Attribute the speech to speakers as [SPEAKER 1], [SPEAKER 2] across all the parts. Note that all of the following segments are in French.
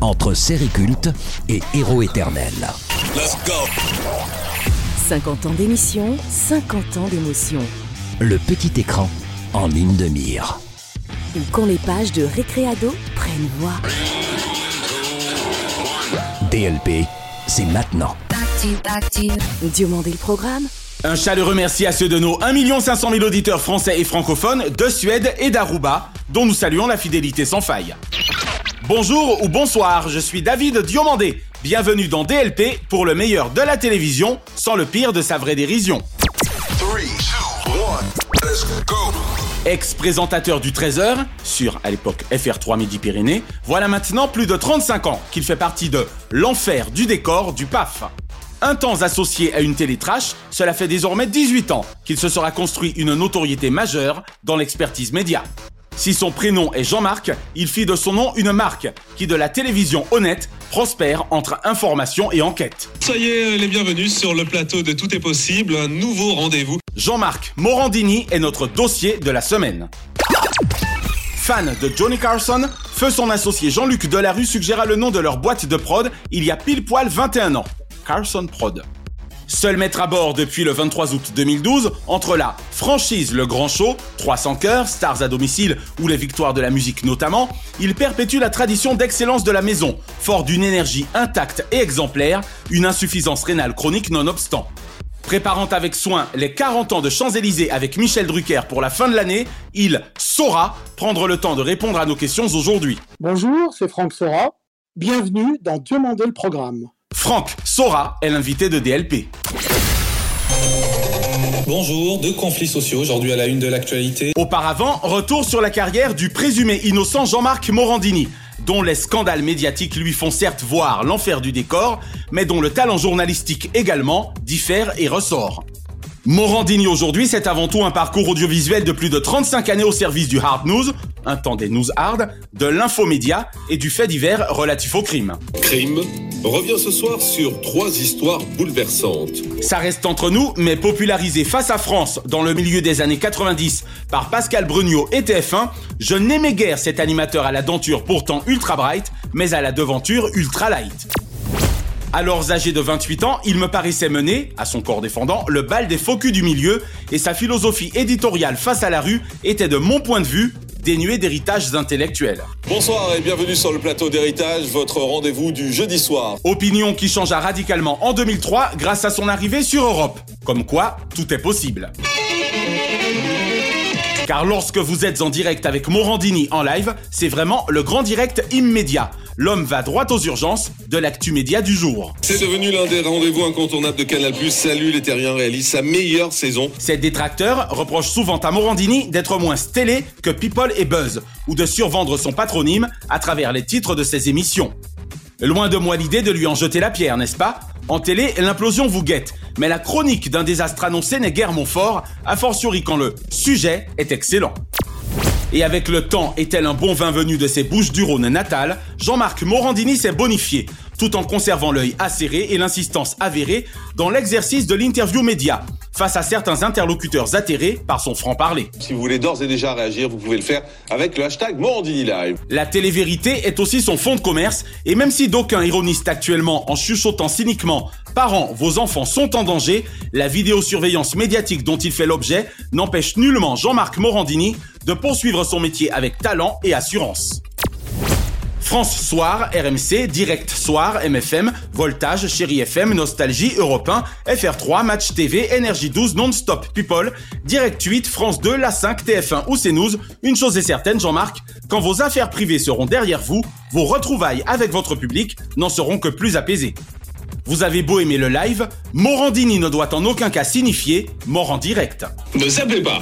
[SPEAKER 1] Entre série culte et héros éternel.
[SPEAKER 2] 50 ans d'émission, 50 ans d'émotion.
[SPEAKER 1] Le petit écran en ligne de mire.
[SPEAKER 2] Ou quand les pages de Récréado prennent voix.
[SPEAKER 1] DLP, c'est maintenant.
[SPEAKER 2] Diomandé le programme
[SPEAKER 3] Un chaleureux merci à ceux de nos 1 500 000 auditeurs français et francophones de Suède et d'Aruba, dont nous saluons la fidélité sans faille. Bonjour ou bonsoir, je suis David Diomandé. Bienvenue dans DLP pour le meilleur de la télévision, sans le pire de sa vraie dérision. Ex-présentateur du 13h, sur à l'époque FR3 Midi-Pyrénées, voilà maintenant plus de 35 ans qu'il fait partie de l'enfer du décor du PAF. Un temps associé à une télé trash, cela fait désormais 18 ans qu'il se sera construit une notoriété majeure dans l'expertise média. Si son prénom est Jean-Marc, il fit de son nom une marque qui, de la télévision honnête, prospère entre information et enquête.
[SPEAKER 4] Soyez les bienvenus sur le plateau de Tout est possible, un nouveau rendez-vous.
[SPEAKER 3] Jean-Marc Morandini est notre dossier de la semaine. Fan de Johnny Carson, feu son associé Jean-Luc Delarue suggéra le nom de leur boîte de prod il y a pile poil 21 ans. Carson Prod. Seul maître à bord depuis le 23 août 2012, entre la franchise Le Grand Show, 300 cœurs, stars à domicile ou les victoires de la musique notamment, il perpétue la tradition d'excellence de la maison, fort d'une énergie intacte et exemplaire, une insuffisance rénale chronique nonobstant. Préparant avec soin les 40 ans de Champs-Élysées avec Michel Drucker pour la fin de l'année, il saura prendre le temps de répondre à nos questions aujourd'hui.
[SPEAKER 5] Bonjour, c'est Franck Sora. Bienvenue dans Diomandé le programme.
[SPEAKER 3] Franck Sora est l'invité de DLP.
[SPEAKER 4] Bonjour, deux conflits sociaux aujourd'hui à la une de l'actualité.
[SPEAKER 3] Auparavant, retour sur la carrière du présumé innocent Jean-Marc Morandini, dont les scandales médiatiques lui font certes voir l'enfer du décor, mais dont le talent journalistique également diffère et ressort. Morandini aujourd'hui, c'est avant tout un parcours audiovisuel de plus de 35 années au service du hard news, un temps des news hard, de l'infomédia et du fait divers relatif au crime.
[SPEAKER 6] Crime revient ce soir sur trois histoires bouleversantes.
[SPEAKER 3] Ça reste entre nous, mais popularisé face à France dans le milieu des années 90 par Pascal Brugnot et TF1, je n'aimais guère cet animateur à la denture pourtant ultra bright, mais à la devanture ultra light. Alors âgé de 28 ans, il me paraissait mener, à son corps défendant, le bal des faux culs du milieu, et sa philosophie éditoriale face à la rue était de mon point de vue dénuée d'héritages intellectuels.
[SPEAKER 6] Bonsoir et bienvenue sur le plateau d'héritage, votre rendez-vous du jeudi soir.
[SPEAKER 3] Opinion qui changea radicalement en 2003 grâce à son arrivée sur Europe. Comme quoi, tout est possible. Car lorsque vous êtes en direct avec Morandini en live, c'est vraiment le grand direct immédiat. L'homme va droit aux urgences de l'actu média du jour.
[SPEAKER 6] C'est devenu l'un des rendez-vous incontournables de Canal+. Salut, les Terriens réalise sa meilleure saison.
[SPEAKER 3] Ces détracteurs reprochent souvent à Morandini d'être moins stélé que People et Buzz, ou de survendre son patronyme à travers les titres de ses émissions. Loin de moi l'idée de lui en jeter la pierre, n'est-ce pas? En télé, l'implosion vous guette, mais la chronique d'un désastre annoncé n'est guère mon fort, a fortiori quand le sujet est excellent. Et avec le temps et tel un bon vin venu de ses bouches du Rhône natales, Jean-Marc Morandini s'est bonifié, tout en conservant l'œil acéré et l'insistance avérée dans l'exercice de l'interview média, face à certains interlocuteurs atterrés par son franc-parler.
[SPEAKER 6] Si vous voulez d'ores et déjà réagir, vous pouvez le faire avec le hashtag Morandini Live.
[SPEAKER 3] La télé-vérité est aussi son fonds de commerce, et même si d'aucuns ironisent actuellement en chuchotant cyniquement « Parents, vos enfants sont en danger », la vidéosurveillance médiatique dont il fait l'objet n'empêche nullement Jean-Marc Morandini de poursuivre son métier avec talent et assurance. France Soir, RMC, Direct Soir, MFM, Voltage, Chéri FM, Nostalgie, Europe 1, FR3, Match TV, Énergie 12, Non-Stop People, Direct 8, France 2, La 5, TF1 ou CNews. Une chose est certaine, Jean-Marc, quand vos affaires privées seront derrière vous, vos retrouvailles avec votre public n'en seront que plus apaisées. Vous avez beau aimer le live, Morandini ne doit en aucun cas signifier mort en direct.
[SPEAKER 4] Ne zappez pas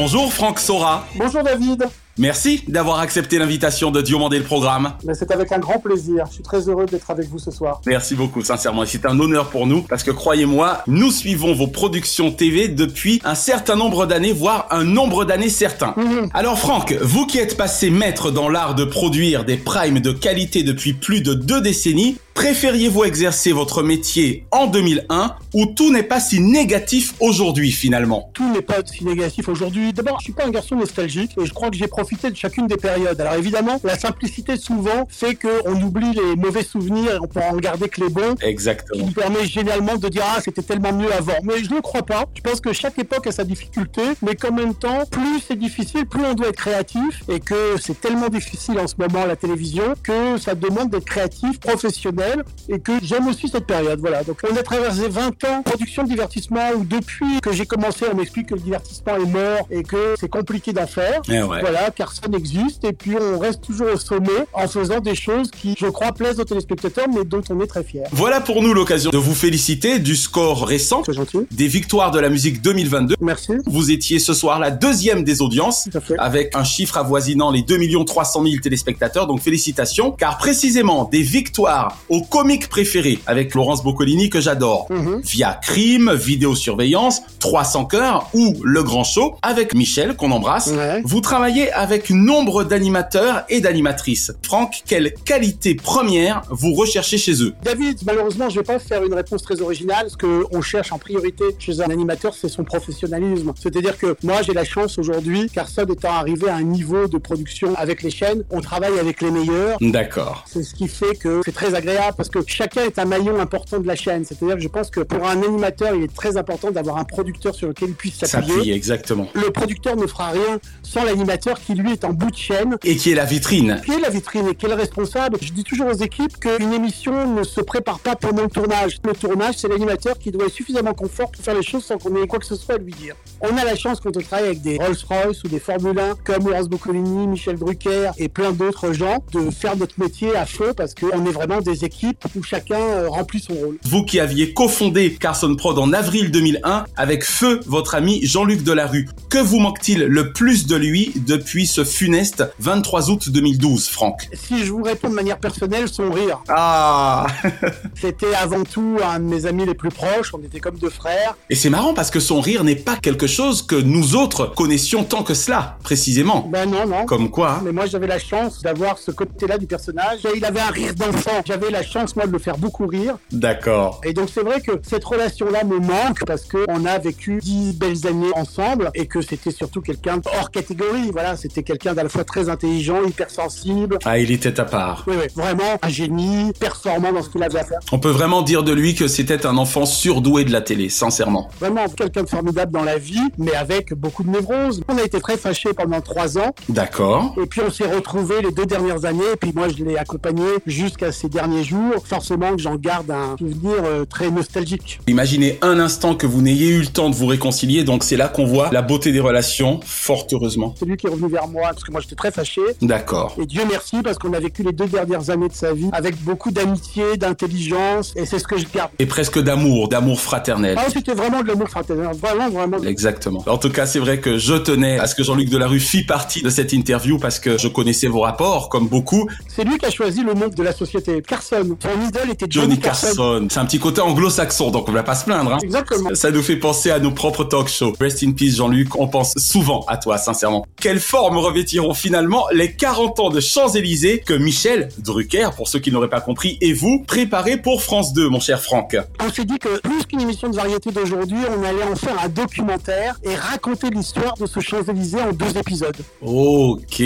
[SPEAKER 3] Bonjour Franck Sora.
[SPEAKER 5] Bonjour David.
[SPEAKER 3] Merci d'avoir accepté l'invitation de Diomandé le programme.
[SPEAKER 5] Mais c'est avec un grand plaisir. Je suis très heureux d'être avec vous ce soir.
[SPEAKER 3] Merci beaucoup, sincèrement. C'est un honneur pour nous parce que croyez-moi, nous suivons vos productions TV depuis un certain nombre d'années, voire un nombre d'années certain.
[SPEAKER 5] Mhm.
[SPEAKER 3] Alors Franck, vous qui êtes passé maître dans l'art de produire des primes de qualité depuis plus de deux décennies, préfériez-vous exercer votre métier en 2001 où tout n'est pas si négatif aujourd'hui finalement?
[SPEAKER 5] Tout n'est pas si négatif aujourd'hui. D'abord, je suis pas un garçon nostalgique et je crois que j'ai profité de chacune des périodes. Alors évidemment, la simplicité souvent fait qu'on oublie les mauvais souvenirs et on peut en garder que les bons. qui
[SPEAKER 3] Exactement.
[SPEAKER 5] nous permet généralement de dire ah c'était tellement mieux avant. Mais je ne crois pas. Je pense que chaque époque a sa difficulté, mais qu'en même temps, plus c'est difficile, plus on doit être créatif et que c'est tellement difficile en ce moment la télévision que ça demande d'être créatif, professionnel et que j'aime aussi cette période. Voilà. Donc on a traversé 20 ans de production de divertissement où depuis que j'ai commencé, on m'explique que le divertissement est mort et que c'est compliqué d'en faire.
[SPEAKER 3] Eh ouais.
[SPEAKER 5] Voilà, personne n'existe et puis on reste toujours au sommet en faisant des choses qui, je crois, plaisent aux téléspectateurs mais dont on est très fier.
[SPEAKER 3] Voilà pour nous l'occasion de vous féliciter du score récent des victoires de la musique 2022.
[SPEAKER 5] Merci.
[SPEAKER 3] Vous étiez ce soir la deuxième des audiences avec un chiffre avoisinant les 2 300 000 téléspectateurs, donc félicitations, car précisément des victoires au comique préféré avec Laurence Boccolini que j'adore,
[SPEAKER 5] Mhm.
[SPEAKER 3] via Crime, Vidéosurveillance, 300 cœurs ou Le Grand Show avec Michel qu'on embrasse.
[SPEAKER 5] Ouais.
[SPEAKER 3] Vous travaillez avec nombre d'animateurs et d'animatrices. Franck, quelle qualité première vous recherchez chez eux?
[SPEAKER 5] David, malheureusement, je vais pas faire une réponse très originale. Ce que on cherche en priorité chez un animateur, c'est son professionnalisme. C'est-à-dire que moi, j'ai la chance aujourd'hui, Carson étant arrivé à un niveau de production avec les chaînes, on travaille avec les meilleurs.
[SPEAKER 3] D'accord.
[SPEAKER 5] C'est ce qui fait que c'est très agréable parce que chacun est un maillon important de la chaîne. C'est-à-dire que je pense que pour un animateur, il est très important d'avoir un producteur sur lequel il puisse
[SPEAKER 3] S'appuyer,
[SPEAKER 5] s'appuyer.
[SPEAKER 3] exactement.
[SPEAKER 5] Le producteur ne fera rien sans l'animateur qui lui est en bout de chaîne
[SPEAKER 3] Et qui est la vitrine
[SPEAKER 5] qui est la vitrine et qui est le responsable. Je dis toujours aux équipes qu'une émission ne se prépare pas pendant le tournage. Le tournage, c'est l'animateur qui doit être suffisamment confort pour faire les choses sans qu'on ait quoi que ce soit à lui dire. On a la chance quand on travaille avec des Rolls-Royce ou des Formule 1 comme Laurence Boccolini, Michel Drucker et plein d'autres gens de faire notre métier à fond parce qu'on est vraiment des équipes où chacun euh, remplit son rôle.
[SPEAKER 3] Vous qui aviez cofondé Carson Prod en avril 2001 avec feu votre ami Jean-Luc Delarue. Que vous manque-t-il le plus de lui depuis ce funeste 23 août 2012, Franck?
[SPEAKER 5] Si je vous réponds de manière personnelle, son rire.
[SPEAKER 3] Ah
[SPEAKER 5] C'était avant tout un de mes amis les plus proches, on était comme deux frères.
[SPEAKER 3] Et c'est marrant parce que son rire n'est pas quelque chose que nous autres connaissions tant que cela, précisément.
[SPEAKER 5] Ben non, non.
[SPEAKER 3] Comme quoi hein.
[SPEAKER 5] Mais moi, j'avais la chance d'avoir ce côté-là du personnage. Et il avait un rire d'enfant. J'avais la chance, moi, de le faire beaucoup rire.
[SPEAKER 3] D'accord.
[SPEAKER 5] Et donc, c'est vrai que cette relation-là me manque parce que on a vécu dix belles années ensemble et que c'était surtout quelqu'un hors catégorie. Voilà, c'était quelqu'un d'à la fois très intelligent, hypersensible.
[SPEAKER 3] Ah, il était à part.
[SPEAKER 5] Oui, oui, vraiment un génie, performant dans ce qu'il avait à faire.
[SPEAKER 3] On peut vraiment dire de lui que c'était un enfant surdoué de la télé, sincèrement.
[SPEAKER 5] Vraiment quelqu'un de formidable dans la vie, mais avec beaucoup de névrose. On a été très fâchés pendant trois ans.
[SPEAKER 3] D'accord.
[SPEAKER 5] Et puis on s'est retrouvés les deux dernières années, et puis moi je l'ai accompagné jusqu'à ces derniers jours. Forcément que j'en garde un souvenir euh, très nostalgique.
[SPEAKER 3] Imaginez un instant que vous n'ayez eu le temps de vous réconcilier, donc c'est là qu'on voit la beauté des relations, fort heureusement.
[SPEAKER 5] C'est lui qui est revenu vers moi, parce que moi j'étais très fâché.
[SPEAKER 3] D'accord.
[SPEAKER 5] Et Dieu merci, parce qu'on a vécu les deux dernières années de sa vie avec beaucoup d'amitié, d'intelligence, et c'est ce que je garde.
[SPEAKER 3] Et presque d'amour, d'amour fraternel.
[SPEAKER 5] Ah, c'était vraiment de l'amour fraternel, vraiment, vraiment.
[SPEAKER 3] Exactement. En tout cas, c'est vrai que je tenais à ce que Jean-Luc Delarue fit partie de cette interview parce que je connaissais vos rapports, comme beaucoup.
[SPEAKER 5] C'est lui qui a choisi le nom de la société. Carson. Son idole était Johnny,
[SPEAKER 3] Johnny Carson. C'est un petit côté anglo-saxon, donc on va pas se plaindre. Hein.
[SPEAKER 5] Exactement.
[SPEAKER 3] Ça nous fait penser à nos propres talk shows. Rest in peace Jean-Luc, on pense souvent à toi, sincèrement. Quelle forme revêtiront finalement les 40 ans de Champs-Élysées que Michel Drucker, pour ceux qui n'auraient pas compris, et vous, préparez pour France 2, mon cher Franck?
[SPEAKER 5] On s'est dit que plus qu'une émission de variété d'aujourd'hui, on allait en faire un documentaire et raconter l'histoire de ce Champs-Élysées en deux épisodes.
[SPEAKER 3] Ok.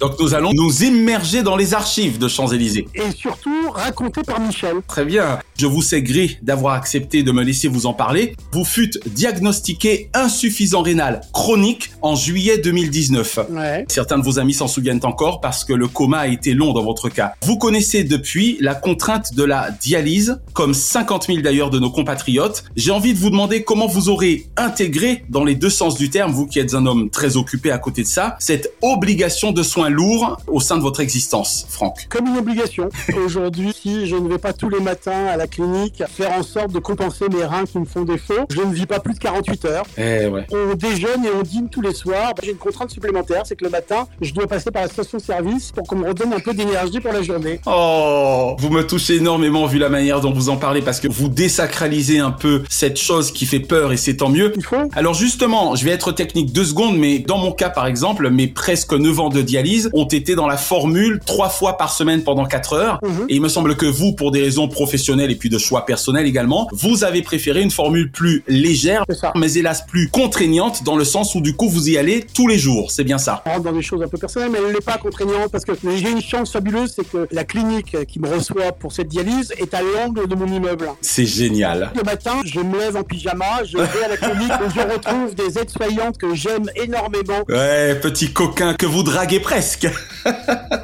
[SPEAKER 3] Donc nous allons nous immerger dans les archives de Champs-Élysées.
[SPEAKER 5] Et surtout, raconté par Michel.
[SPEAKER 3] Très bien. Je vous sais gré d'avoir accepté de me laisser vous en parler. Vous fûtes diagnostiqué insuffisant rénal chronique en juillet 2019.
[SPEAKER 5] Ouais.
[SPEAKER 3] Certains de vos amis s'en souviennent encore parce que le coma a été long dans votre cas. Vous connaissez depuis la contrainte de la dialyse, comme 50 000 d'ailleurs de nos compatriotes. J'ai envie de vous demander comment vous aurez intégré, dans les deux sens du terme, vous qui êtes un homme très occupé à côté de ça, cette obligation de soins lourds au sein de votre existence, Franck.
[SPEAKER 5] Comme une obligation. Aujourd'hui, aujourd'hui, si je ne vais pas tous les matins à la clinique faire en sorte de compenser mes reins qui me font défaut, je ne vis pas plus de 48 heures.
[SPEAKER 3] Eh ouais.
[SPEAKER 5] On déjeune et on dîne tous les soirs. J'ai une contrainte supplémentaire, c'est que le matin, je dois passer par la station-service pour qu'on me redonne un peu d'énergie pour la journée.
[SPEAKER 3] Oh, vous me touchez énormément vu la manière dont vous en parlez parce que vous désacralisez un peu cette chose qui fait peur et c'est tant mieux.
[SPEAKER 5] Il faut
[SPEAKER 3] Alors justement, je vais être technique deux secondes, mais dans mon cas par exemple, mes presque 9 ans de dialyse ont été dans la formule trois fois par semaine pendant 4 heures.
[SPEAKER 5] Mhm.
[SPEAKER 3] Et il me semble que vous, pour des raisons professionnelles et puis de choix personnels également, vous avez préféré une formule plus légère, mais hélas plus contraignante dans le sens où du coup vous y allez tous les jours. C'est bien ça.
[SPEAKER 5] On rentre dans des choses un peu personnelles, mais elle n'est pas contraignante parce que j'ai une chance fabuleuse, c'est que la clinique qui me reçoit pour cette dialyse est à l'angle de mon immeuble.
[SPEAKER 3] C'est génial.
[SPEAKER 5] Le matin, je me lève en pyjama, je vais à la clinique où je retrouve des aides-soignantes que j'aime énormément.
[SPEAKER 3] Ouais, petit coquin que vous draguez presque.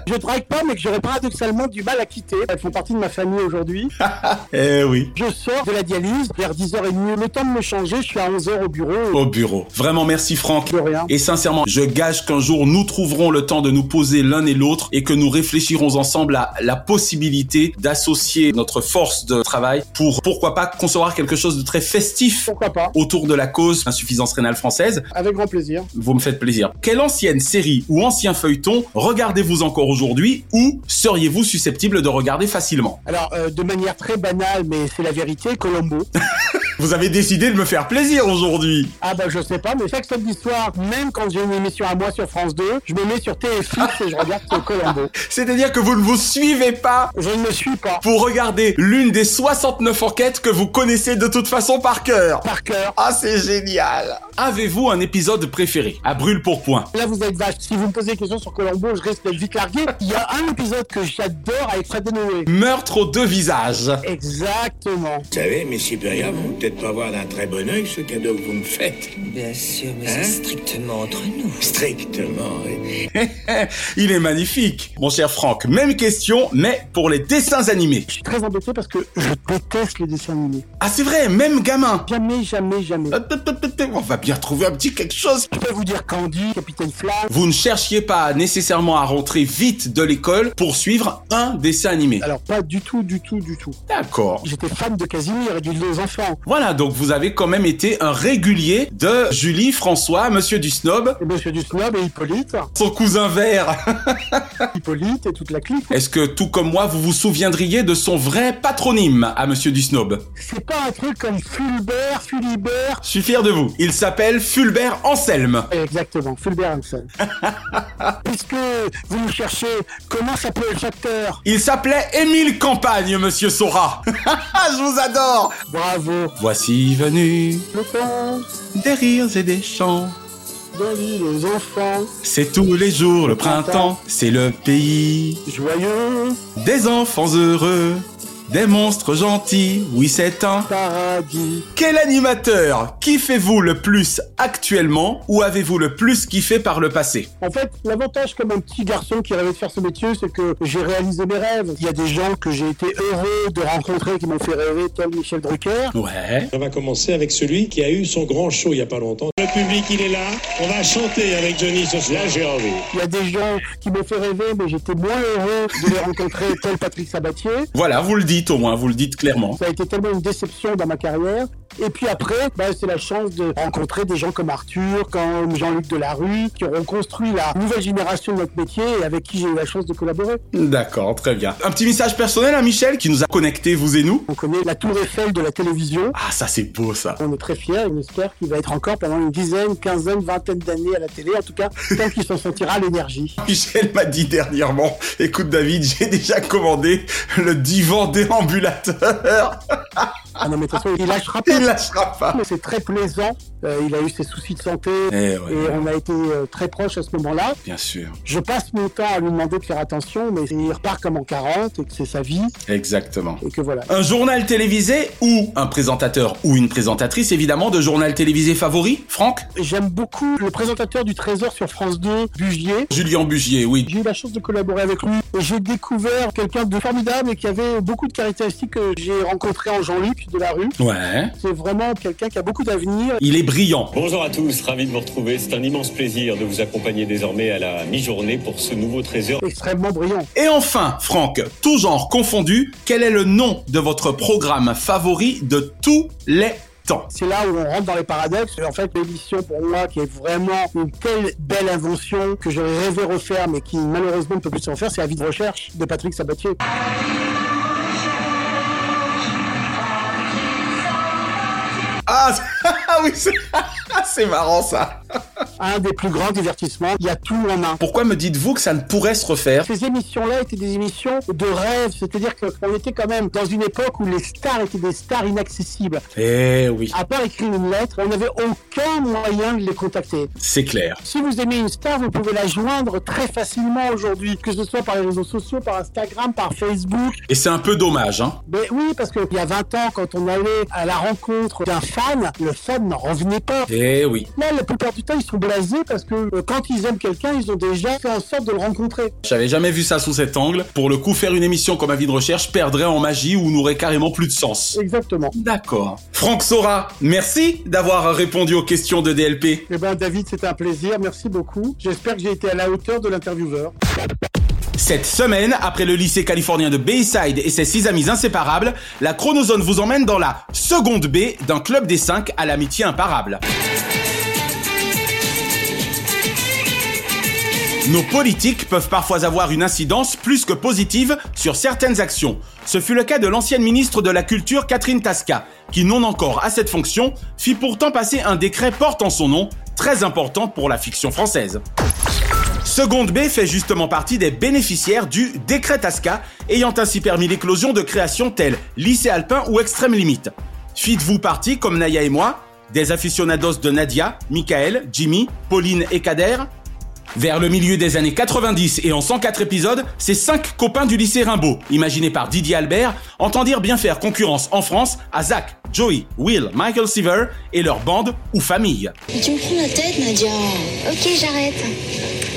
[SPEAKER 5] Je drague pas, mais que j'aurais paradoxalement du mal à quitter. Font partie de ma famille aujourd'hui.
[SPEAKER 3] Eh oui.
[SPEAKER 5] Je sors de la dialyse vers 10h30. Le temps de me changer, je suis à 11h au bureau.
[SPEAKER 3] Au bureau. Vraiment merci Franck.
[SPEAKER 5] De rien.
[SPEAKER 3] Et sincèrement, je gage qu'un jour nous trouverons le temps de nous poser l'un et l'autre et que nous réfléchirons ensemble à la possibilité d'associer notre force de travail pour pourquoi pas concevoir quelque chose de très festif
[SPEAKER 5] Pourquoi pas
[SPEAKER 3] autour de la cause insuffisance rénale française.
[SPEAKER 5] Avec grand plaisir.
[SPEAKER 3] Vous me faites plaisir. Quelle ancienne série ou ancien feuilleton regardez-vous encore aujourd'hui ou seriez-vous susceptible de regarder facilement
[SPEAKER 5] Alors, euh, de manière très banale, mais c'est la vérité, Colombo.
[SPEAKER 3] Vous avez décidé de me faire plaisir aujourd'hui.
[SPEAKER 5] Ah bah je sais pas, mais chaque samedi soir, même quand j'ai une émission à moi sur France 2, je me mets sur TF6 et je regarde ce Colombo.
[SPEAKER 3] C'est-à-dire que vous ne vous suivez pas
[SPEAKER 5] Je ne me suis pas.
[SPEAKER 3] pour regarder l'une des 69 enquêtes que vous connaissez de toute façon par cœur.
[SPEAKER 5] Par cœur.
[SPEAKER 3] Ah, c'est génial Avez-vous un épisode préféré? À brûle pour point.
[SPEAKER 5] Là, vous êtes vache. Si vous me posez des questions sur Colombo, je risque d'être vite largué. Il y a un épisode que j'adore avec Fred Noé.
[SPEAKER 3] Meurtre aux deux visages.
[SPEAKER 5] Exactement.
[SPEAKER 7] Vous savez, mes supérieurs vont peut-être pas voir d'un très bon œil ce cadeau que vous me faites.
[SPEAKER 8] Bien sûr, mais
[SPEAKER 7] Hein
[SPEAKER 8] c'est strictement entre nous.
[SPEAKER 7] Strictement, oui.
[SPEAKER 3] Il est magnifique. Mon cher Franck, même question, mais pour les dessins animés.
[SPEAKER 5] Je suis très embêté parce que je déteste les dessins animés.
[SPEAKER 3] Ah, c'est vrai, même gamin.
[SPEAKER 5] Jamais, jamais, jamais.
[SPEAKER 3] On va bien trouver un petit quelque chose.
[SPEAKER 5] Je peux vous dire Candy, Capitaine Flash.
[SPEAKER 3] Vous ne cherchiez pas nécessairement à rentrer vite de l'école pour suivre un dessin animé.
[SPEAKER 5] Alors pas du tout, du tout, du tout.
[SPEAKER 3] D'accord.
[SPEAKER 5] J'étais fan de Casimir et du deux enfants.
[SPEAKER 3] Voilà, donc vous avez quand même été un régulier de Julie, François, Monsieur du Snob,
[SPEAKER 5] Et Monsieur du Snob et Hippolyte.
[SPEAKER 3] son cousin vert.
[SPEAKER 5] Hippolyte et toute la clique.
[SPEAKER 3] Est-ce que tout comme moi, vous vous souviendriez de son vrai patronyme à Monsieur du Snob?
[SPEAKER 5] C'est pas un truc comme Fulbert, Fulibert.
[SPEAKER 3] Je suis fier de vous. Il s'appelle Fulbert Anselme.
[SPEAKER 5] Exactement, Fulbert Hansen. Puisque vous me cherchez comment s'appelle le facteur?
[SPEAKER 3] Il s'appelait Émile Campagne, Monsieur Sora. Je vous adore.
[SPEAKER 5] Bravo.
[SPEAKER 3] Voici venu
[SPEAKER 5] Le temps
[SPEAKER 3] des rires et des chants.
[SPEAKER 5] les enfants
[SPEAKER 3] C'est tous les jours le printemps. C'est le pays
[SPEAKER 5] joyeux,
[SPEAKER 3] des enfants heureux, des monstres gentils. Oui, c'est un.
[SPEAKER 5] paradis.
[SPEAKER 3] Quel animateur kiffez-vous le plus actuellement ou avez-vous le plus kiffé par le passé?
[SPEAKER 5] En fait, l'avantage comme un petit garçon qui rêvait de faire ce métier, c'est que j'ai réalisé mes rêves. Il y a des gens que j'ai été heureux de rencontrer qui m'ont fait rêver, tel Michel Drucker.
[SPEAKER 3] Ouais.
[SPEAKER 9] On va commencer avec celui qui a eu son grand show il y a pas longtemps. Le public, il est là. On va chanter avec Johnny ce soir. Là, j'ai envie.
[SPEAKER 5] Il y a des gens qui m'ont fait rêver, mais j'étais moins heureux de les rencontrer, tel Patrick Sabatier.
[SPEAKER 3] Voilà, vous le dites au moins, vous le dites clairement.
[SPEAKER 5] Ça a été tellement une déception dans ma carrière. Et puis après, bah, c'est la chance de rencontrer des gens comme Arthur, comme Jean-Luc Delarue, qui auront construit la nouvelle génération de notre métier et avec qui j'ai eu la chance de collaborer.
[SPEAKER 3] D'accord, très bien. Un petit message personnel à Michel qui nous a connectés, vous et nous
[SPEAKER 5] On connaît la tour Eiffel de la télévision.
[SPEAKER 3] Ah, ça c'est beau ça.
[SPEAKER 5] On est très fiers et on espère qu'il va être encore pendant une dizaine, quinzaine, vingtaine d'années à la télé. En tout cas, tant qu'il s'en sentira l'énergie.
[SPEAKER 3] Michel m'a dit dernièrement, écoute David, j'ai déjà commandé le divan déambulateur.
[SPEAKER 5] Ah non, mais de toute façon, il lâchera pas.
[SPEAKER 3] Il lâchera pas.
[SPEAKER 5] Mais c'est très plaisant. Euh, il a eu ses soucis de santé
[SPEAKER 3] Eh ouais,
[SPEAKER 5] et on a été euh, très proches à ce moment-là.
[SPEAKER 3] bien sûr.
[SPEAKER 5] Je passe mon temps à lui demander de faire attention, mais il repart comme en 40 et que c'est sa vie
[SPEAKER 3] Exactement.
[SPEAKER 5] et que voilà.
[SPEAKER 3] Un journal télévisé ou un présentateur ou une présentatrice évidemment de journal télévisé favori, Franck?
[SPEAKER 5] J'aime beaucoup le présentateur du Trésor sur France 2, Bugier.
[SPEAKER 3] Julien Bugier, oui.
[SPEAKER 5] J'ai eu la chance de collaborer avec lui j'ai découvert quelqu'un de formidable et qui avait beaucoup de caractéristiques que j'ai rencontré en Jean-Luc de la rue.
[SPEAKER 3] Ouais.
[SPEAKER 5] C'est vraiment quelqu'un qui a beaucoup d'avenir.
[SPEAKER 3] Il est brillant.
[SPEAKER 10] Bonjour à tous, ravi de vous retrouver. C'est un immense plaisir de vous accompagner désormais à la mi-journée pour ce nouveau trésor.
[SPEAKER 5] Extrêmement brillant.
[SPEAKER 3] Et enfin, Franck, tout genre confondu, quel est le nom de votre programme favori de tous les temps?
[SPEAKER 5] C'est là où on rentre dans les paradoxes. En fait, l'émission pour moi qui est vraiment une telle belle invention que j'aurais rêvé refaire mais qui malheureusement ne peut plus se refaire, c'est la vie de recherche de Patrick Sabatier.
[SPEAKER 3] Ah, oui, c'est marrant ça.
[SPEAKER 5] Un des plus grands divertissements, il y a tout en main.
[SPEAKER 3] Pourquoi me dites-vous que ça ne pourrait se refaire?
[SPEAKER 5] Ces émissions-là étaient des émissions de rêve, c'est-à-dire qu'on était quand même dans une époque où les stars étaient des stars inaccessibles.
[SPEAKER 3] Eh oui.
[SPEAKER 5] À part écrire une lettre, on n'avait aucun moyen de les contacter.
[SPEAKER 3] C'est clair.
[SPEAKER 5] Si vous aimez une star, vous pouvez la joindre très facilement aujourd'hui, que ce soit par les réseaux sociaux, par Instagram, par Facebook.
[SPEAKER 3] Et c'est un peu dommage, hein
[SPEAKER 5] Mais oui, parce qu'il y a 20 ans, quand on allait à la rencontre d'un fan, le fan n'en revenait pas.
[SPEAKER 3] Eh oui.
[SPEAKER 5] Là, la plupart du temps, ils sont blasés parce que euh, quand ils aiment quelqu'un, ils ont déjà fait en sorte de le rencontrer.
[SPEAKER 3] J'avais jamais vu ça sous cet angle. Pour le coup, faire une émission comme Avis de recherche perdrait en magie ou n'aurait carrément plus de sens.
[SPEAKER 5] Exactement.
[SPEAKER 3] D'accord. Franck Sora, merci d'avoir répondu aux questions de DLP.
[SPEAKER 5] Eh ben, David, c'était un plaisir. Merci beaucoup. J'espère que j'ai été à la hauteur de l'intervieweur.
[SPEAKER 3] Cette semaine, après le lycée californien de Bayside et ses six amis inséparables, la chronozone vous emmène dans la seconde B d'un club des cinq à l'amitié imparable. Nos politiques peuvent parfois avoir une incidence plus que positive sur certaines actions. Ce fut le cas de l'ancienne ministre de la Culture Catherine Tasca, qui non encore à cette fonction, fit pourtant passer un décret portant son nom, très important pour la fiction française. Seconde B fait justement partie des bénéficiaires du décret Tasca, ayant ainsi permis l'éclosion de créations telles Lycée Alpin ou Extrême Limite. Faites-vous partie, comme Naya et moi, des aficionados de Nadia, Michael, Jimmy, Pauline et Kader? Vers le milieu des années 90 et en 104 épisodes, ces cinq copains du lycée Rimbaud, imaginés par Didier Albert, entendirent bien faire concurrence en France à Zach, Joey, Will, Michael Seaver et leur bande ou famille.
[SPEAKER 11] tu me prends la tête, Nadia. Ok, j'arrête.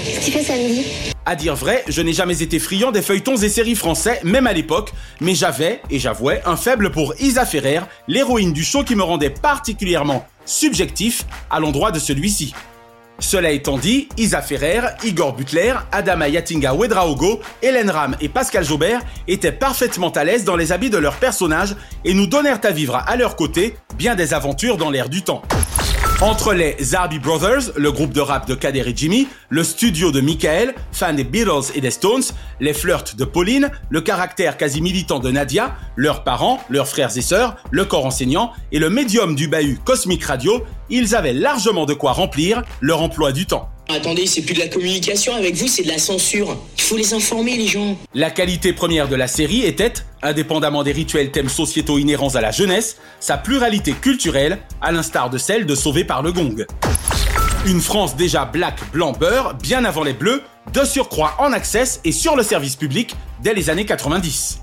[SPEAKER 11] Qu'est-ce que tu fais samedi?
[SPEAKER 3] À dire vrai, je n'ai jamais été friand des feuilletons et séries français, même à l'époque, mais j'avais, et j'avouais, un faible pour Isa Ferrer, l'héroïne du show qui me rendait particulièrement subjectif à l'endroit de celui-ci. Cela étant dit, Isa Ferrer, Igor Butler, Adama Yatinga Wedraogo, Hélène Ram et Pascal Jaubert étaient parfaitement à l'aise dans les habits de leurs personnages et nous donnèrent à vivre à leur côté bien des aventures dans l'air du temps. Entre les Zarby Brothers, le groupe de rap de Kader et Jimmy, le studio de Michael, fan des Beatles et des Stones, les flirts de Pauline, le caractère quasi militant de Nadia, leurs parents, leurs frères et sœurs, le corps enseignant et le médium du bahut Cosmic Radio, ils avaient largement de quoi remplir leur emploi du temps.
[SPEAKER 12] Attendez, c'est plus de la communication avec vous, c'est de la censure. Il faut les informer, les gens.
[SPEAKER 3] La qualité première de la série était, indépendamment des rituels thèmes sociétaux inhérents à la jeunesse, sa pluralité culturelle, à l'instar de celle de Sauvé par le Gong. Une France déjà black, blanc, beurre, bien avant les bleus, de surcroît en access et sur le service public dès les années 90.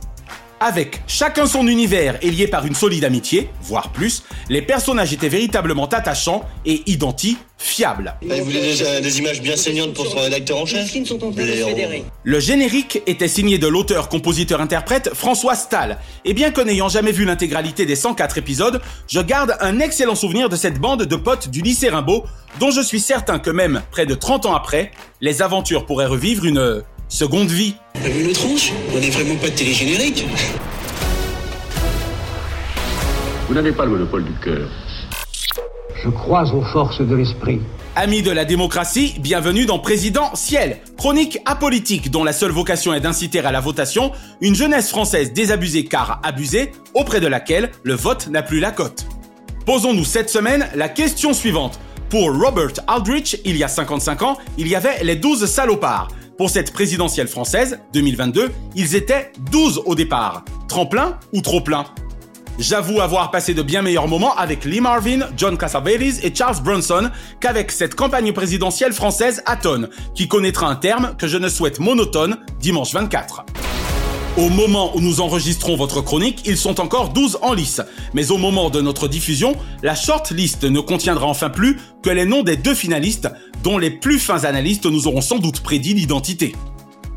[SPEAKER 3] Avec chacun son univers et lié par une solide amitié, voire plus, les personnages étaient véritablement attachants et identifiables.
[SPEAKER 13] Vous voulez des, des, images bien saignantes pour son rédacteur en chef
[SPEAKER 3] Le générique était signé de l'auteur-compositeur-interprète François Stahl, et bien que n'ayant jamais vu l'intégralité des 104 épisodes, je garde un excellent souvenir de cette bande de potes du lycée Rimbaud, dont je suis certain que même près de 30 ans après, les aventures pourraient revivre une seconde vie.
[SPEAKER 12] T'as vu le tronche On n'est vraiment pas de télégénérique.
[SPEAKER 14] Vous n'avez pas le monopole du cœur.
[SPEAKER 15] Je crois aux forces de l'esprit.
[SPEAKER 3] Amis de la démocratie, bienvenue dans Président Ciel, chronique apolitique dont la seule vocation est d'inciter à la votation une jeunesse française désabusée car abusée, auprès de laquelle le vote n'a plus la cote. Posons-nous cette semaine la question suivante. Pour Robert Aldrich, il y a 55 ans, il y avait les 12 salopards. Pour cette présidentielle française 2022, ils étaient 12 au départ. Tremplin ou trop plein? J'avoue avoir passé de bien meilleurs moments avec Lee Marvin, John Cassavetes et Charles Bronson qu'avec cette campagne présidentielle française à tonnes, qui connaîtra un terme que je ne souhaite monotone dimanche 24. Au moment où nous enregistrons votre chronique, ils sont encore 12 en lice. Mais au moment de notre diffusion, la shortlist ne contiendra enfin plus que les noms des deux finalistes, dont les plus fins analystes nous auront sans doute prédit l'identité.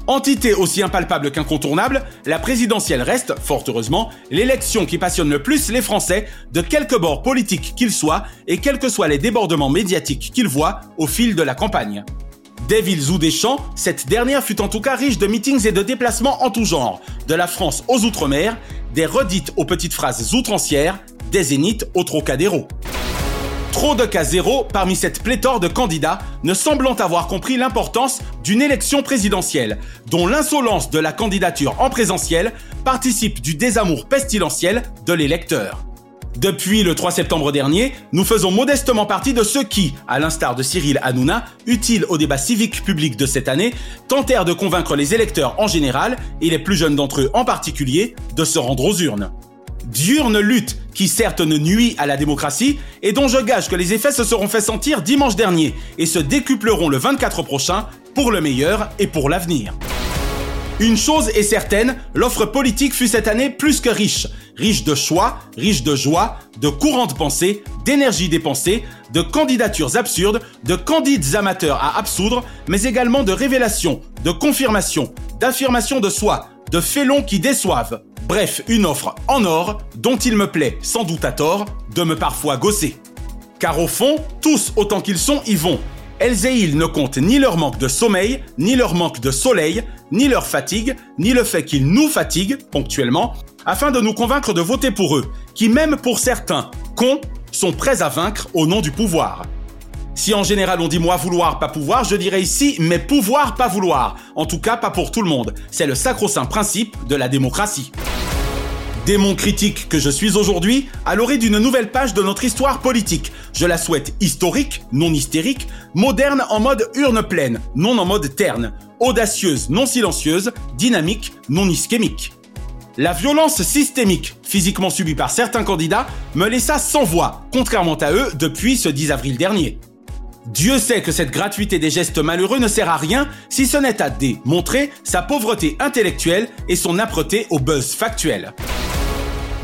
[SPEAKER 3] Entité aussi impalpable qu'incontournable, la présidentielle reste, fort heureusement, l'élection qui passionne le plus les Français, de quelque bord politique qu'ils soient et quels que soient les débordements médiatiques qu'ils voient au fil de la campagne. Des villes ou des champs, cette dernière fut en tout cas riche de meetings et de déplacements en tout genre, de la France aux Outre-mer, des redites aux petites phrases outrancières, des zéniths au Trocadéro. Trop de cas zéro parmi cette pléthore de candidats ne semblant avoir compris l'importance d'une élection présidentielle, dont l'insolence de la candidature en présentiel participe du désamour pestilentiel de l'électeur. Depuis le 3 septembre dernier, nous faisons modestement partie de ceux qui, à l'instar de Cyril Hanouna, utiles au débat civique public de cette année, tentèrent de convaincre les électeurs en général, et les plus jeunes d'entre eux en particulier, de se rendre aux urnes diurne lutte qui certes ne nuit à la démocratie et dont je gage que les effets se seront fait sentir dimanche dernier et se décupleront le 24 prochain pour le meilleur et pour l'avenir. Une chose est certaine, l'offre politique fut cette année plus que riche. Riche de choix, riche de joie, de courants de pensée, d'énergie dépensée, de candidatures absurdes, de candides amateurs à absoudre, mais également de révélations, de confirmations, d'affirmations de soi, de félons qui déçoivent. Bref, une offre en or dont il me plaît, sans doute à tort, de me parfois gosser. Car au fond, tous autant qu'ils sont y vont. Elles et ils ne comptent ni leur manque de sommeil, ni leur manque de soleil, ni leur fatigue, ni le fait qu'ils nous fatiguent, ponctuellement, afin de nous convaincre de voter pour eux, qui même pour certains, cons, sont prêts à vaincre au nom du pouvoir. Si en général on dit moi vouloir, pas pouvoir, je dirais ici mais pouvoir, pas vouloir. En tout cas, pas pour tout le monde. C'est le sacro-saint principe de la démocratie. Démon critique que je suis aujourd'hui, à l'orée d'une nouvelle page de notre histoire politique. Je la souhaite historique, non hystérique, moderne en mode urne pleine, non en mode terne, audacieuse, non silencieuse, dynamique, non ischémique. La violence systémique, physiquement subie par certains candidats, me laissa sans voix, contrairement à eux depuis ce 10 avril dernier. Dieu sait que cette gratuité des gestes malheureux ne sert à rien si ce n'est à démontrer sa pauvreté intellectuelle et son âpreté au buzz factuel.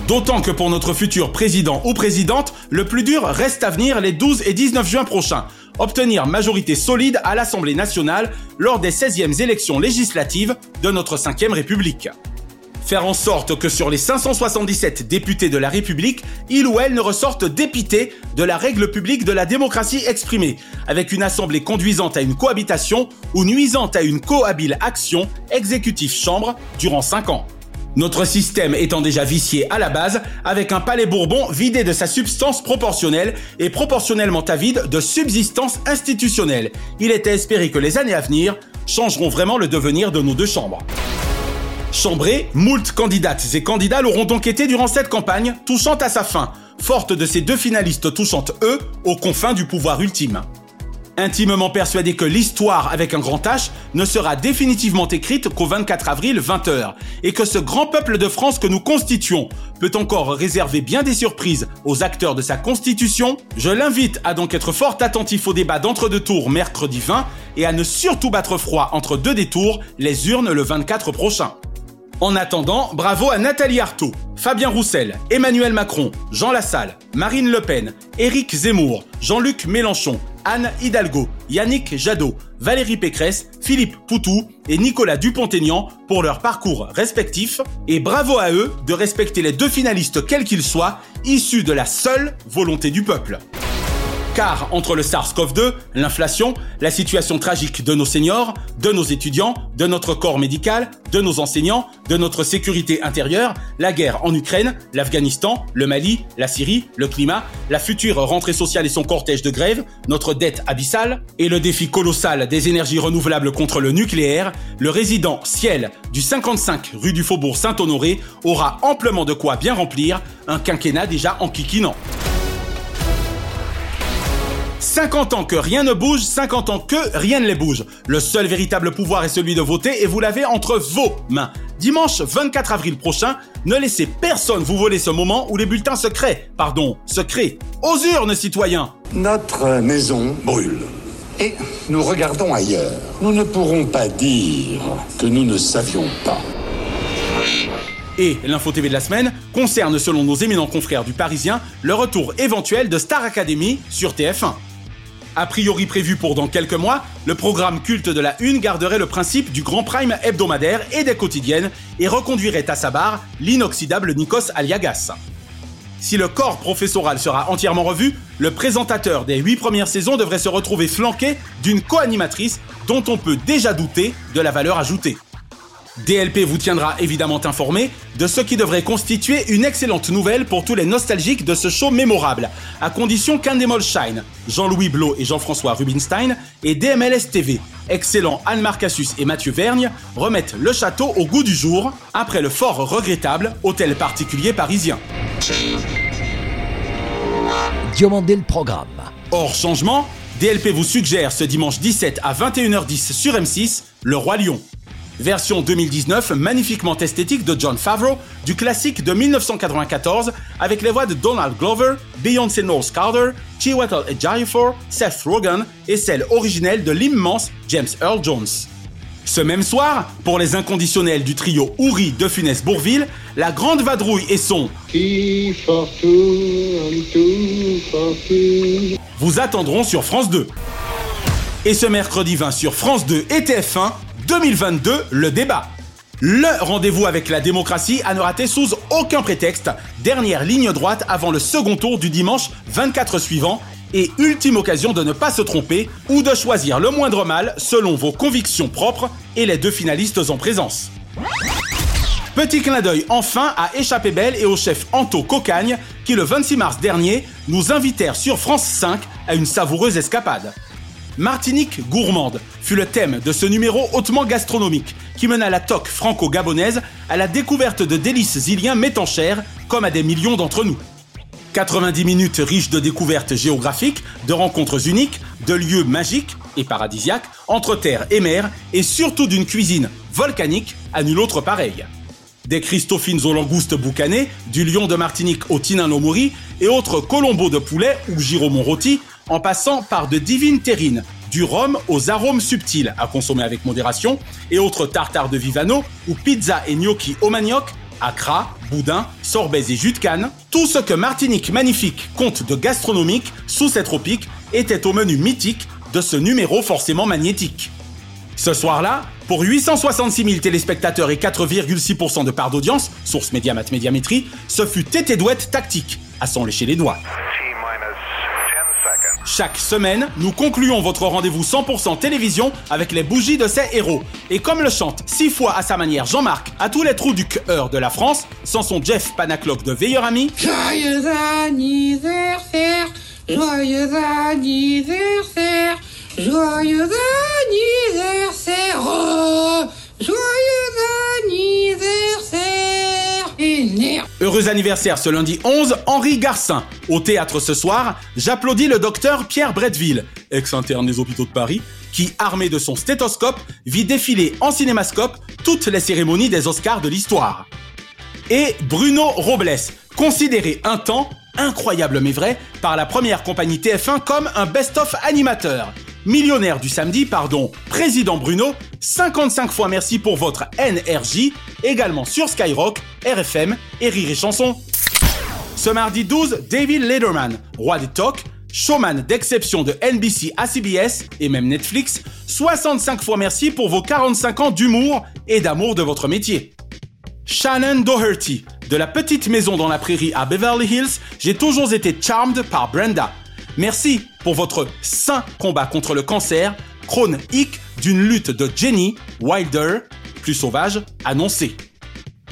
[SPEAKER 3] D'autant que pour notre futur président ou présidente, le plus dur reste à venir les 12 et 19 juin prochains. Obtenir majorité solide à l'Assemblée nationale lors des 16e élections législatives de notre 5e République. Faire en sorte que sur les 577 députés de la République, il ou elle ne ressorte dépité de la règle publique de la démocratie exprimée, avec une assemblée conduisante à une cohabitation ou nuisant à une cohabile action exécutif-chambre durant 5 ans. Notre système étant déjà vicié à la base, avec un palais bourbon vidé de sa substance proportionnelle et proportionnellement avide de subsistance institutionnelle, il était espéré que les années à venir changeront vraiment le devenir de nos deux chambres. Chambré, moult candidates et candidats l'auront donc été durant cette campagne, touchant à sa fin, forte de ces deux finalistes touchant, eux, aux confins du pouvoir ultime. Intimement persuadé que l'histoire avec un grand H ne sera définitivement écrite qu'au 24 avril 20h, et que ce grand peuple de France que nous constituons peut encore réserver bien des surprises aux acteurs de sa constitution, je l'invite à donc être fort attentif au débat d'entre-deux tours mercredi 20 et à ne surtout battre froid entre deux détours les urnes le 24 prochain. En attendant, bravo à Nathalie Arthaud, Fabien Roussel, Emmanuel Macron, Jean Lassalle, Marine Le Pen, Éric Zemmour, Jean-Luc Mélenchon, Anne Hidalgo, Yannick Jadot, Valérie Pécresse, Philippe Poutou et Nicolas Dupont-Aignan pour leur parcours respectif et bravo à eux de respecter les deux finalistes quels qu'ils soient, issus de la seule volonté du peuple. Car entre le SARS-CoV-2, l'inflation, la situation tragique de nos seniors, de nos étudiants, de notre corps médical, de nos enseignants, de notre sécurité intérieure, la guerre en Ukraine, l'Afghanistan, le Mali, la Syrie, le climat, la future rentrée sociale et son cortège de grève, notre dette abyssale et le défi colossal des énergies renouvelables contre le nucléaire, le résident Ciel du 55 rue du Faubourg Saint-Honoré aura amplement de quoi bien remplir un quinquennat déjà enquiquinant. 50 ans que rien ne bouge, 50 ans que rien ne les bouge. Le seul véritable pouvoir est celui de voter et vous l'avez entre vos mains. Dimanche 24 avril prochain, ne laissez personne vous voler ce moment où les bulletins se créent. Pardon, se créent. Aux urnes, citoyens
[SPEAKER 7] Notre maison brûle. Et nous regardons ailleurs. Nous ne pourrons pas dire que nous ne savions pas.
[SPEAKER 3] Et l'info TV de la semaine concerne, selon nos éminents confrères du Parisien, le retour éventuel de Star Academy sur TF1. A priori prévu pour dans quelques mois, le programme culte de la Une garderait le principe du grand prime hebdomadaire et des quotidiennes et reconduirait à sa barre l'inoxydable Nikos Aliagas. Si le corps professoral sera entièrement revu, le présentateur des huit premières saisons devrait se retrouver flanqué d'une co-animatrice dont on peut déjà douter de la valeur ajoutée. DLP vous tiendra évidemment informé de ce qui devrait constituer une excellente nouvelle pour tous les nostalgiques de ce show mémorable, à condition qu'Endemol Shine, Jean-Louis Blot et Jean-François Rubinstein et DMLS TV, excellent Anne Marcassus et Mathieu Vergne, remettent le château au goût du jour après le fort regrettable hôtel particulier parisien.
[SPEAKER 1] Le programme.
[SPEAKER 3] Hors changement, DLP vous suggère ce dimanche 17 à 21h10 sur M6, Le Roi Lion. Version 2019 magnifiquement esthétique de John Favreau du classique de 1994 avec les voix de Donald Glover, Beyoncé Knowles Carter, Chiwetel Ejiofor, Seth Rogen et celle originelle de l'immense James Earl Jones. Ce même soir, pour les inconditionnels du trio Ouri de Funès Bourville, la grande vadrouille et son vous attendront sur France 2. Et ce mercredi 20 sur France 2 et TF1, 2022, le débat. Le rendez-vous avec la démocratie à ne rater sous aucun prétexte. Dernière ligne droite avant le second tour du dimanche 24 suivant. Et ultime occasion de ne pas se tromper ou de choisir le moindre mal selon vos convictions propres et les deux finalistes en présence. Petit clin d'œil enfin à Échappée Belle et au chef Anto Cocagne qui le 26 mars dernier nous invitèrent sur France 5 à une savoureuse escapade. Martinique gourmande fut le thème de ce numéro hautement gastronomique qui mena la toque franco-gabonaise à la découverte de délices iliens métanchères comme à des millions d'entre nous. 90 minutes riches de découvertes géographiques, de rencontres uniques, de lieux magiques et paradisiaques entre terre et mer et surtout d'une cuisine volcanique à nul autre pareil. Des Christophines aux langoustes boucanées, du lion de Martinique au tinin et autres colombos de poulet ou giromon rôti en passant par de divines terrines, du rhum aux arômes subtils à consommer avec modération, et autres tartares de Vivano ou pizza et gnocchi au manioc, accra, boudin, sorbets et jus de canne, tout ce que Martinique Magnifique compte de gastronomique sous ces tropiques était au menu mythique de ce numéro forcément magnétique. Ce soir-là, pour 866 000 téléspectateurs et 4,6% de part d'audience, source Médiamat Médiamétrie, ce fut tété douette tactique, à s'en lécher les doigts. Chaque semaine, nous concluons votre rendez-vous 100% télévision avec les bougies de ces héros. Et comme le chante six fois à sa manière Jean-Marc à tous les trous du cœur de la France, sans son Jeff Panaclock de Veilleur Ami.
[SPEAKER 16] Joyeux anniversaire, joyeux anniversaire, joyeux anniversaire, oh,
[SPEAKER 3] Heureux anniversaire ce lundi 11, Henri Garcin. Au théâtre ce soir, j'applaudis le docteur Pierre Bretteville, ex-interne des hôpitaux de Paris, qui, armé de son stéthoscope, vit défiler en cinémascope toutes les cérémonies des Oscars de l'histoire. Et Bruno Robles, considéré un temps, incroyable mais vrai, par la première compagnie TF1 comme un best-of animateur. Millionnaire du samedi, pardon, Président Bruno, 55 fois merci pour votre NRJ, également sur Skyrock, RFM et Rire et Chanson. Ce mardi 12, David Letterman, roi des talk, showman d'exception de NBC à CBS et même Netflix, 65 fois merci pour vos 45 ans d'humour et d'amour de votre métier. Shannon Doherty, de la petite maison dans la prairie à Beverly Hills, j'ai toujours été charmed par Brenda. Merci pour votre saint combat contre le cancer, chronique d'une lutte de Jenny Wilder, plus sauvage, annoncée.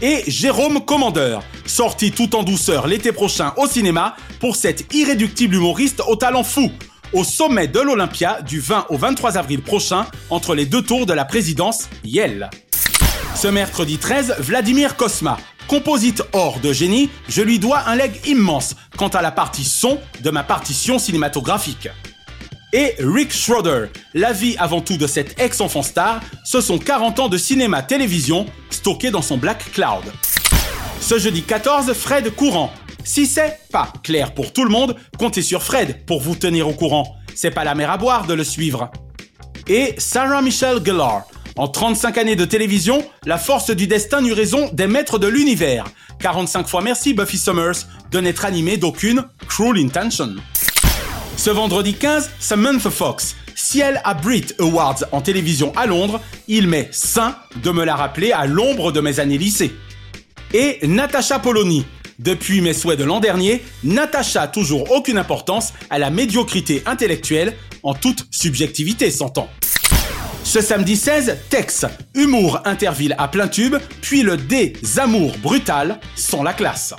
[SPEAKER 3] Et Jérôme Commandeur, sorti tout en douceur l'été prochain au cinéma pour cet irréductible humoriste au talent fou, au sommet de l'Olympia du 20 au 23 avril prochain entre les deux tours de la présidence Yale. Ce mercredi 13, Vladimir Kosma, Composite hors de génie, je lui dois un leg immense quant à la partie son de ma partition cinématographique. Et Rick Schroeder, la vie avant tout de cet ex-enfant star, ce sont 40 ans de cinéma-télévision stockés dans son Black Cloud. Ce jeudi 14, Fred Courant. Si c'est pas clair pour tout le monde, comptez sur Fred pour vous tenir au courant. C'est pas la mer à boire de le suivre. Et Sarah Michelle Gellar, en 35 années de télévision, la force du destin eut raison des maîtres de l'univers. 45 fois merci Buffy Summers de n'être animé d'aucune cruel intention. Ce vendredi 15, Samantha Fox. Elle a Brit Awards en télévision à Londres, il m'est sain de me la rappeler à l'ombre de mes années lycée. Et Natacha Polony. Depuis mes souhaits de l'an dernier, Natacha toujours aucune importance à la médiocrité intellectuelle, en toute subjectivité s'entend. Ce samedi 16, Tex, humour interville à plein tube, puis le D, amours brutal, sont la classe.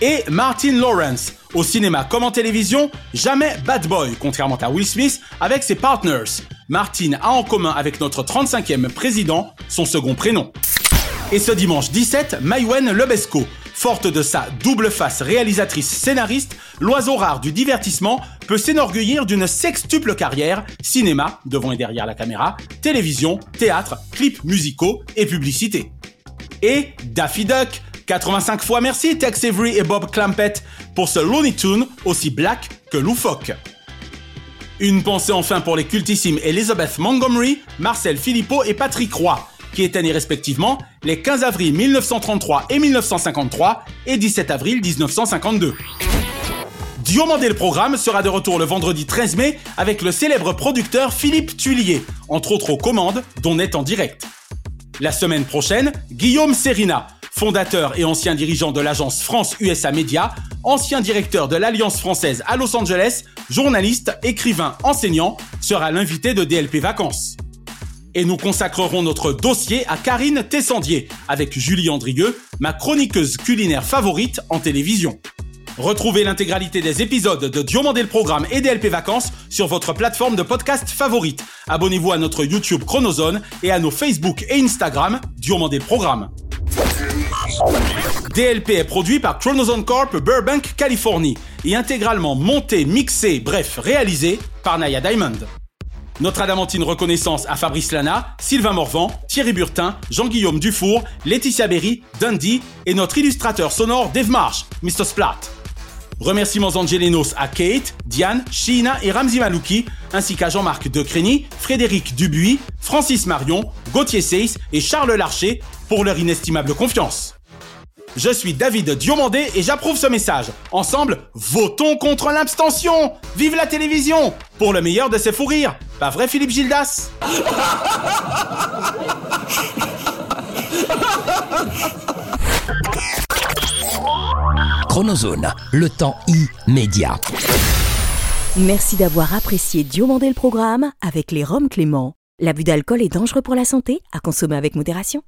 [SPEAKER 3] Et Martin Lawrence, au cinéma comme en télévision, jamais bad boy, contrairement à Will Smith, avec ses partners. Martin a en commun avec notre 35e président son second prénom. Et ce dimanche 17, Maïwen Lebesco, forte de sa double face réalisatrice-scénariste, l'oiseau rare du divertissement peut s'enorgueillir d'une sextuple carrière, cinéma, devant et derrière la caméra, télévision, théâtre, clips musicaux et publicité. Et Daffy Duck, 85 fois merci Tex Avery et Bob Clampett pour ce Looney Tune aussi black que loufoque. Une pensée enfin pour les cultissimes Elizabeth Montgomery, Marcel Philippot et Patrick Roy, qui étaient nés respectivement les 15 avril 1933 et 1953 et 17 avril 1952. Diomandé le programme sera de retour le vendredi 13 mai avec le célèbre producteur Philippe Tuillier, entre autres aux commandes, dont est en direct. La semaine prochaine, Guillaume Serina, fondateur et ancien dirigeant de l'agence France-USA Média, ancien directeur de l'Alliance française à Los Angeles, journaliste, écrivain, enseignant, sera l'invité de DLP Vacances. Et nous consacrerons notre dossier à Karine Tessandier, avec Julie Andrigueux, ma chroniqueuse culinaire favorite en télévision. Retrouvez l'intégralité des épisodes de Diomandé le Programme et DLP Vacances sur votre plateforme de podcast favorite. Abonnez-vous à notre YouTube Chronozone et à nos Facebook et Instagram Diomandé le Programme. DLP est produit par Chronozone Corp Burbank, Californie et intégralement monté, mixé, bref, réalisé par Naya Diamond. Notre adamantine reconnaissance à Fabrice Lana, Sylvain Morvan, Thierry Burtin, Jean-Guillaume Dufour, Laetitia Berry, Dundee et notre illustrateur sonore Dave Marsh, Mr. Splat. Remerciements angelinos à Kate, Diane, Sheena et Ramzi Malouki, ainsi qu'à Jean-Marc Decrény, Frédéric Dubuis, Francis Marion, Gauthier Seyss et Charles Larcher pour leur inestimable confiance. Je suis David Diomandé et j'approuve ce message. Ensemble, votons contre l'abstention Vive la télévision Pour le meilleur de ses fous rires Pas vrai Philippe Gildas?
[SPEAKER 1] Chronozone, le temps immédiat.
[SPEAKER 2] Merci d'avoir apprécié Diomandé le programme avec les Roms Clément. L'abus d'alcool est dangereux pour la santé, à consommer avec modération.